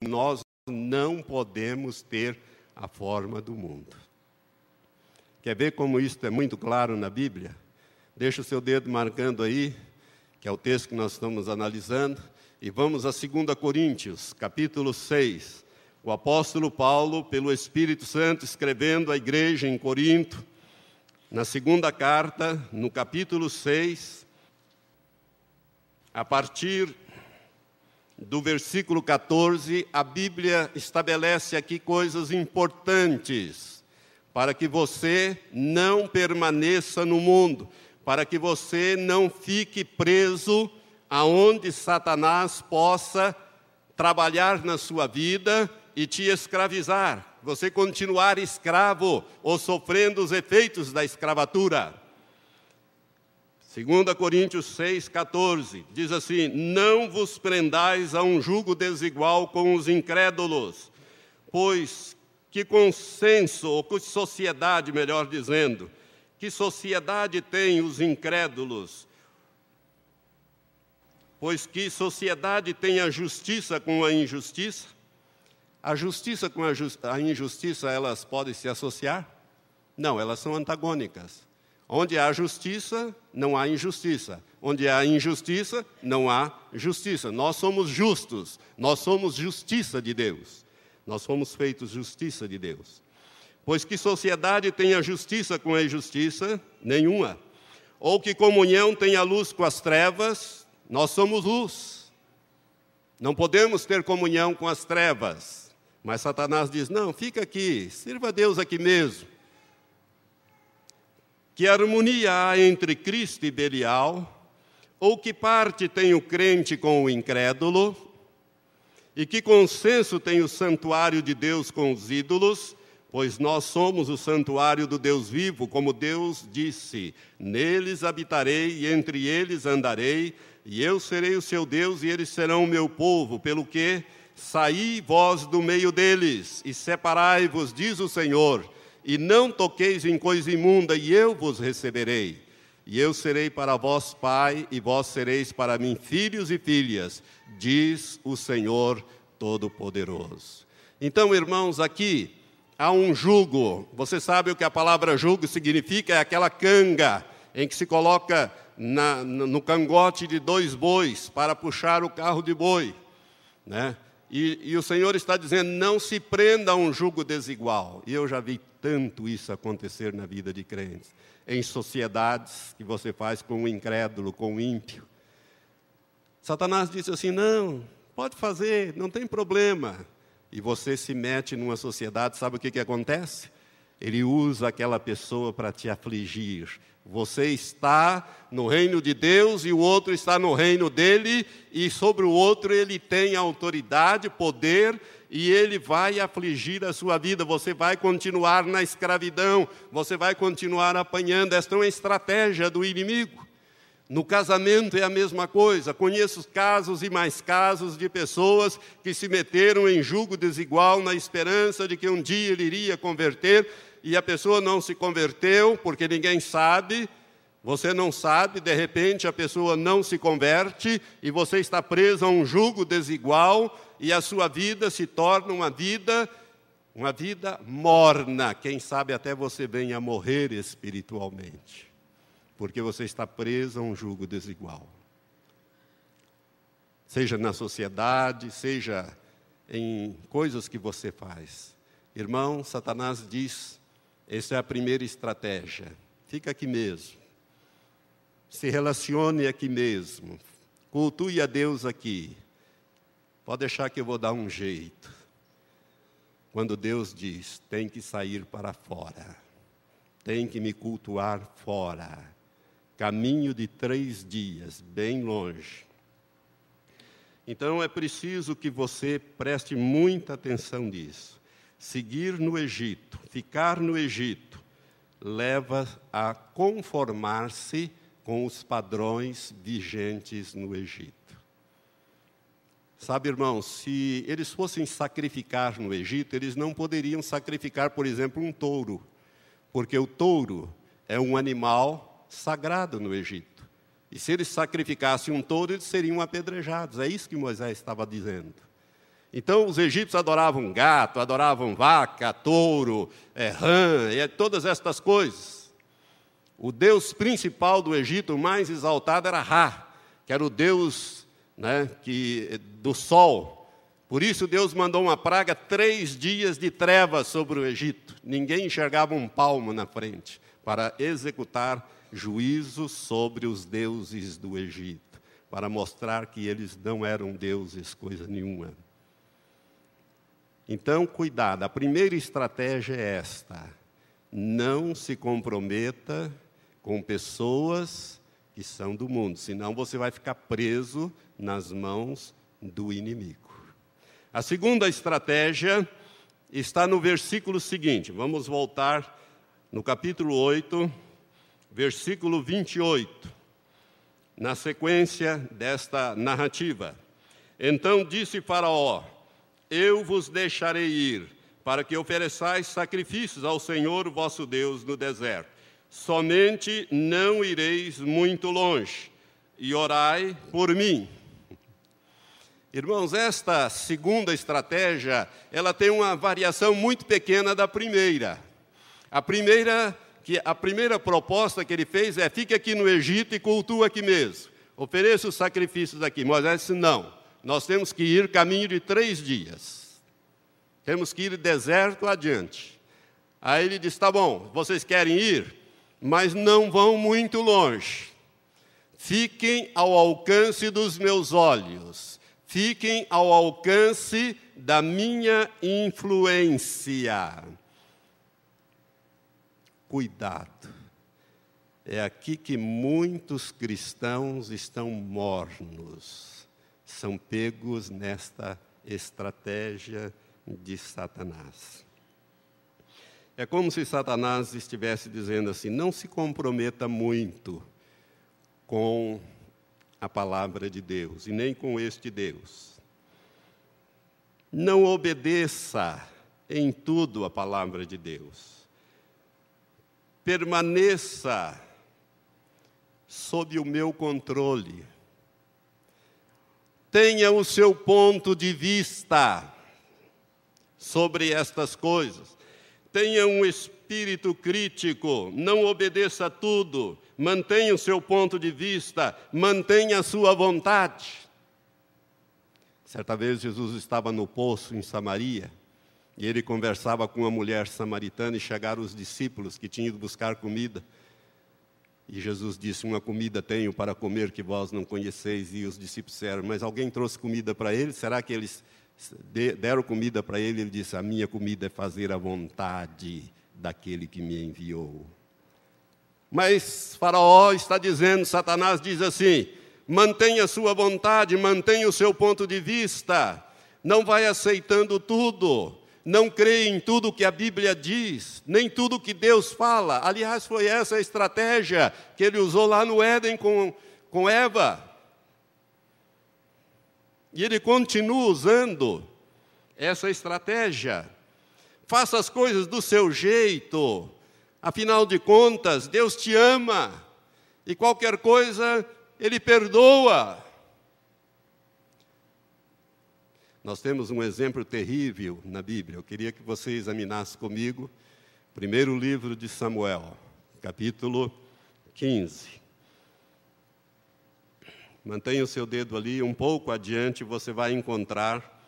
nós não podemos ter a forma do mundo. Quer ver como isso é muito claro na Bíblia? Deixa o seu dedo marcando aí, que é o texto que nós estamos analisando, e vamos a 2 Coríntios, capítulo 6. O apóstolo Paulo, pelo Espírito Santo, escrevendo à igreja em Corinto, na segunda carta, no capítulo 6, a partir do versículo 14, a Bíblia estabelece aqui coisas importantes para que você não permaneça no mundo, para que você não fique preso aonde Satanás possa trabalhar na sua vida e te escravizar, você continuar escravo ou sofrendo os efeitos da escravatura. 2 Coríntios 6, 14, diz assim: Não vos prendais a um jugo desigual com os incrédulos, pois que consenso, ou que sociedade, melhor dizendo, que sociedade tem os incrédulos? Pois que sociedade tem a justiça com a injustiça? A justiça com a, a injustiça, elas podem se associar? Não, elas são antagônicas. Onde há justiça, não há injustiça. Onde há injustiça, não há justiça. Nós somos justos, nós somos justiça de Deus. Nós fomos feitos justiça de Deus. Pois que sociedade tem a justiça com a injustiça? Nenhuma. Ou que comunhão tem a luz com as trevas? Nós somos luz. Não podemos ter comunhão com as trevas. Mas Satanás diz: não, fica aqui, sirva a Deus aqui mesmo. Que harmonia há entre Cristo e Belial? Ou que parte tem o crente com o incrédulo? E que consenso tem o santuário de Deus com os ídolos? Pois nós somos o santuário do Deus vivo, como Deus disse: Neles habitarei e entre eles andarei, e eu serei o seu Deus e eles serão o meu povo, pelo que saí vós do meio deles e separai-vos, diz o Senhor e não toqueis em coisa imunda, e eu vos receberei. E eu serei para vós pai, e vós sereis para mim filhos e filhas, diz o Senhor Todo-Poderoso. Então, irmãos, aqui há um jugo. Você sabe o que a palavra jugo significa? É aquela canga em que se coloca na, no cangote de dois bois para puxar o carro de boi. Né? E, e, o Senhor está dizendo: não se prenda a um jugo desigual. E eu já vi tanto isso acontecer na vida de crentes, em sociedades que você faz com o incrédulo, com o ímpio. Satanás disse assim: não, pode fazer, não tem problema. E você se mete numa sociedade, sabe o que, que acontece? Ele usa aquela pessoa para te afligir. Você está no reino de Deus e o outro está no reino dele, e sobre o outro ele tem autoridade, poder e ele vai afligir a sua vida, você vai continuar na escravidão, você vai continuar apanhando. Esta é uma estratégia do inimigo. No casamento é a mesma coisa. Conheço casos e mais casos de pessoas que se meteram em julgo desigual na esperança de que um dia ele iria converter e a pessoa não se converteu porque ninguém sabe. Você não sabe, de repente a pessoa não se converte e você está preso a um jugo desigual e a sua vida se torna uma vida uma vida morna. Quem sabe até você venha a morrer espiritualmente, porque você está preso a um jugo desigual. Seja na sociedade, seja em coisas que você faz. Irmão, Satanás diz: essa é a primeira estratégia. Fica aqui mesmo. Se relacione aqui mesmo. Cultue a Deus aqui. Pode deixar que eu vou dar um jeito. Quando Deus diz, tem que sair para fora, tem que me cultuar fora, caminho de três dias, bem longe. Então é preciso que você preste muita atenção nisso. Seguir no Egito, ficar no Egito, leva a conformar-se com os padrões vigentes no Egito. Sabe, irmãos, se eles fossem sacrificar no Egito, eles não poderiam sacrificar, por exemplo, um touro, porque o touro é um animal sagrado no Egito. E se eles sacrificassem um touro, eles seriam apedrejados. É isso que Moisés estava dizendo. Então, os egípcios adoravam gato, adoravam vaca, touro, é, rã, e todas estas coisas. O deus principal do Egito, o mais exaltado, era Ra, que era o deus né, que, do sol. Por isso, Deus mandou uma praga, três dias de trevas sobre o Egito. Ninguém enxergava um palmo na frente para executar juízo sobre os deuses do Egito, para mostrar que eles não eram deuses, coisa nenhuma. Então, cuidado, a primeira estratégia é esta: não se comprometa com pessoas que são do mundo, senão você vai ficar preso nas mãos do inimigo. A segunda estratégia está no versículo seguinte, vamos voltar no capítulo 8, versículo 28, na sequência desta narrativa. Então disse Faraó: eu vos deixarei ir, para que ofereçais sacrifícios ao Senhor vosso Deus no deserto. Somente não ireis muito longe, e orai por mim. Irmãos, esta segunda estratégia, ela tem uma variação muito pequena da primeira. A primeira, que a primeira proposta que ele fez é: fique aqui no Egito e cultua aqui mesmo. Ofereça os sacrifícios aqui. Moisés disse: não nós temos que ir caminho de três dias. Temos que ir deserto adiante. Aí ele disse: tá bom, vocês querem ir, mas não vão muito longe. Fiquem ao alcance dos meus olhos. Fiquem ao alcance da minha influência. Cuidado. É aqui que muitos cristãos estão mornos são pegos nesta estratégia de Satanás. É como se Satanás estivesse dizendo assim: não se comprometa muito com a palavra de Deus e nem com este Deus. Não obedeça em tudo a palavra de Deus. Permaneça sob o meu controle tenha o seu ponto de vista sobre estas coisas. Tenha um espírito crítico, não obedeça a tudo, mantenha o seu ponto de vista, mantenha a sua vontade. Certa vez Jesus estava no poço em Samaria e ele conversava com uma mulher samaritana e chegaram os discípulos que tinham ido buscar comida. E Jesus disse: Uma comida tenho para comer que vós não conheceis. E os discípulos disseram: Mas alguém trouxe comida para ele? Será que eles deram comida para ele? Ele disse: A minha comida é fazer a vontade daquele que me enviou. Mas Faraó está dizendo, Satanás diz assim: mantenha a sua vontade, mantenha o seu ponto de vista, não vai aceitando tudo não crê em tudo que a Bíblia diz, nem tudo que Deus fala. Aliás, foi essa a estratégia que ele usou lá no Éden com, com Eva. E ele continua usando essa estratégia. Faça as coisas do seu jeito. Afinal de contas, Deus te ama. E qualquer coisa, Ele perdoa. Nós temos um exemplo terrível na Bíblia. Eu queria que você examinasse comigo, primeiro livro de Samuel, capítulo 15. Mantenha o seu dedo ali, um pouco adiante você vai encontrar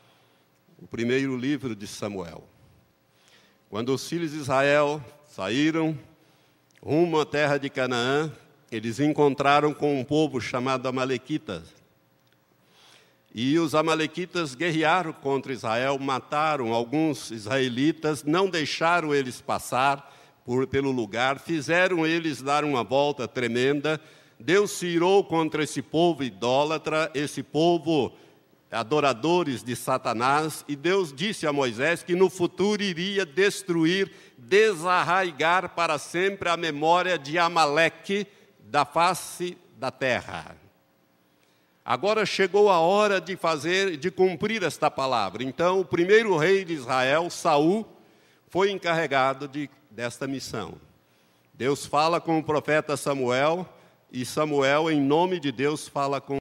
o primeiro livro de Samuel. Quando os filhos de Israel saíram rumo à terra de Canaã, eles encontraram com um povo chamado Amalequitas. E os amalequitas guerrearam contra Israel, mataram alguns israelitas, não deixaram eles passar por, pelo lugar, fizeram eles dar uma volta tremenda. Deus se irou contra esse povo idólatra, esse povo adoradores de Satanás, e Deus disse a Moisés que no futuro iria destruir, desarraigar para sempre a memória de Amaleque da face da terra. Agora chegou a hora de fazer, de cumprir esta palavra. Então, o primeiro rei de Israel, Saul, foi encarregado de, desta missão. Deus fala com o profeta Samuel, e Samuel, em nome de Deus, fala com